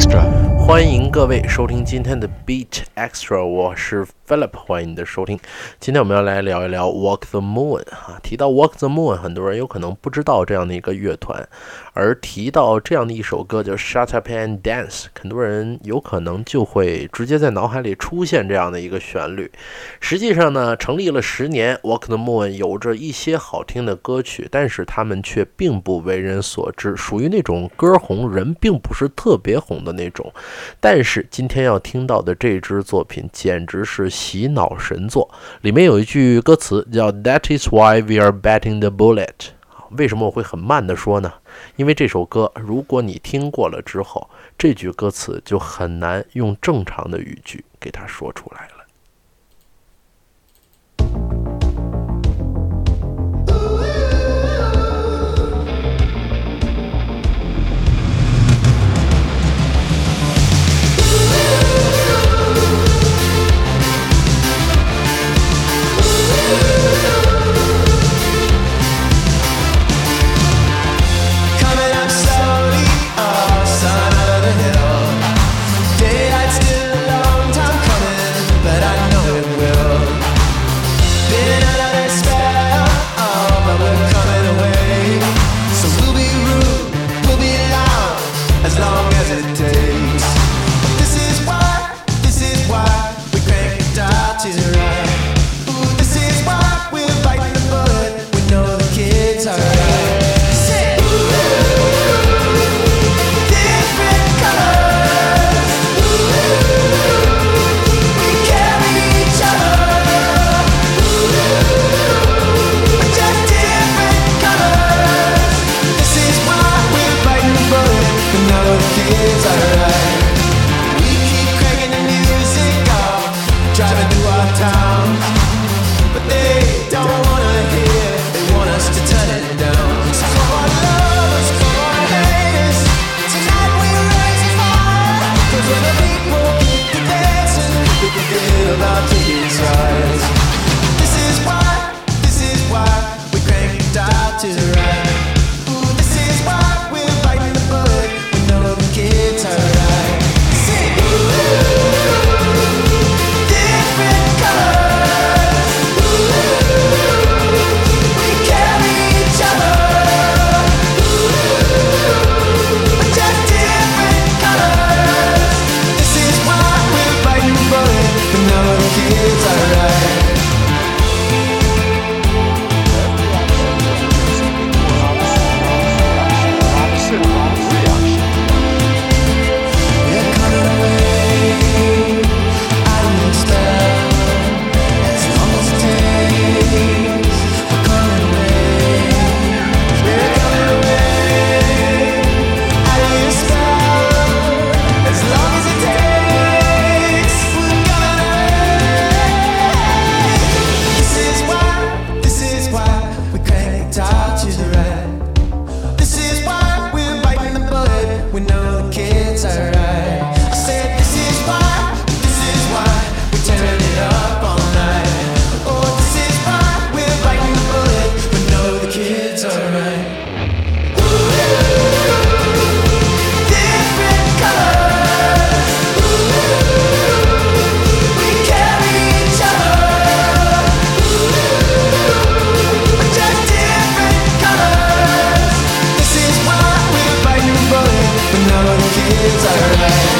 Extra，欢迎各位收听今天的 Beat Extra，我是 Philip，欢迎你的收听。今天我们要来聊一聊 Walk the Moon 啊。提到 Walk the Moon，很多人有可能不知道这样的一个乐团，而提到这样的一首歌叫 Shut Up and Dance，很多人有可能就会直接在脑海里出现这样的一个旋律。实际上呢，成立了十年，Walk the Moon 有着一些好听的歌曲，但是他们却并不为人所知，属于那种歌红人并不是特别红的那种。但是今天要听到的这支作品简直是洗脑神作，里面有一句歌词叫 "That is why we are betting the bullet"。为什么我会很慢的说呢？因为这首歌，如果你听过了之后，这句歌词就很难用正常的语句给它说出来了。life